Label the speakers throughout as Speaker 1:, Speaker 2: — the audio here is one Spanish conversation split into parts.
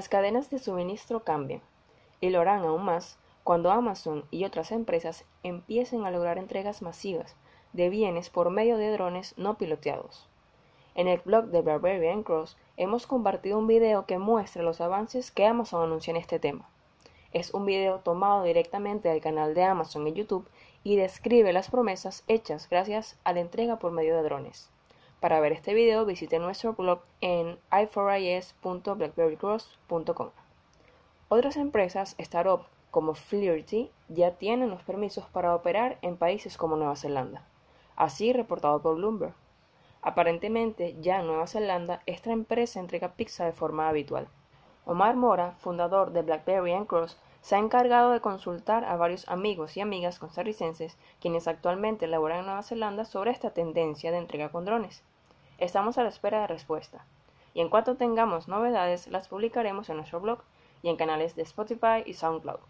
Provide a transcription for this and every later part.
Speaker 1: Las cadenas de suministro cambian, y lo harán aún más cuando Amazon y otras empresas empiecen a lograr entregas masivas de bienes por medio de drones no piloteados. En el blog de Barbarian Cross hemos compartido un video que muestra los avances que Amazon anuncia en este tema. Es un video tomado directamente del canal de Amazon en YouTube y describe las promesas hechas gracias a la entrega por medio de drones. Para ver este video visite nuestro blog en i4is.blackberrycross.com. Otras empresas startup como Flirty ya tienen los permisos para operar en países como Nueva Zelanda, así reportado por Bloomberg. Aparentemente ya en Nueva Zelanda esta empresa entrega pizza de forma habitual. Omar Mora, fundador de BlackBerry Cross, se ha encargado de consultar a varios amigos y amigas costarricenses quienes actualmente laboran en Nueva Zelanda sobre esta tendencia de entrega con drones. Estamos a la espera de respuesta, y en cuanto tengamos novedades las publicaremos en nuestro blog y en canales de Spotify y SoundCloud.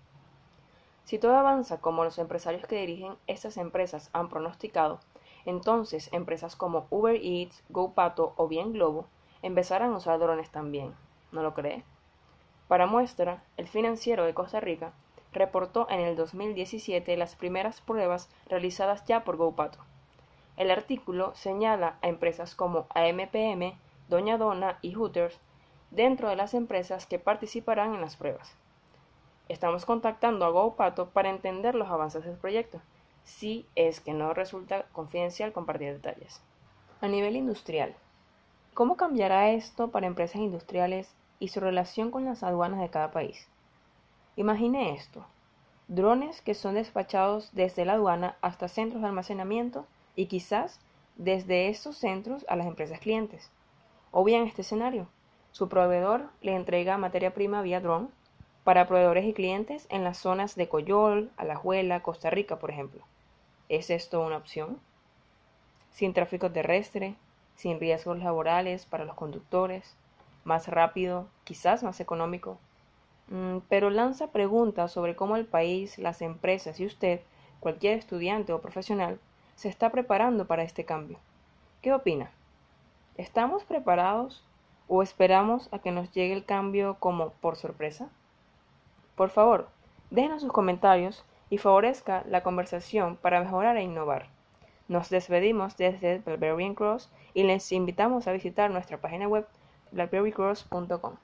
Speaker 1: Si todo avanza como los empresarios que dirigen estas empresas han pronosticado, entonces empresas como Uber Eats, GoPato o bien Globo empezarán a usar drones también. ¿No lo cree? Para muestra, el financiero de Costa Rica reportó en el 2017 las primeras pruebas realizadas ya por GoPato. El artículo señala a empresas como AMPM, Doña Dona y Hooters dentro de las empresas que participarán en las pruebas. Estamos contactando a GoPato para entender los avances del proyecto, si es que no resulta confidencial compartir detalles. A nivel industrial, ¿cómo cambiará esto para empresas industriales y su relación con las aduanas de cada país? Imagine esto, drones que son despachados desde la aduana hasta centros de almacenamiento y quizás desde estos centros a las empresas clientes. O bien este escenario, su proveedor le entrega materia prima vía drone para proveedores y clientes en las zonas de Coyol, Alajuela, Costa Rica, por ejemplo. ¿Es esto una opción? Sin tráfico terrestre, sin riesgos laborales para los conductores, más rápido, quizás más económico. Mm, pero lanza preguntas sobre cómo el país, las empresas y usted, cualquier estudiante o profesional, se está preparando para este cambio. ¿Qué opina? ¿Estamos preparados o esperamos a que nos llegue el cambio como por sorpresa? Por favor, déjenos sus comentarios y favorezca la conversación para mejorar e innovar. Nos despedimos desde Blackberry Cross y les invitamos a visitar nuestra página web blackberrycross.com.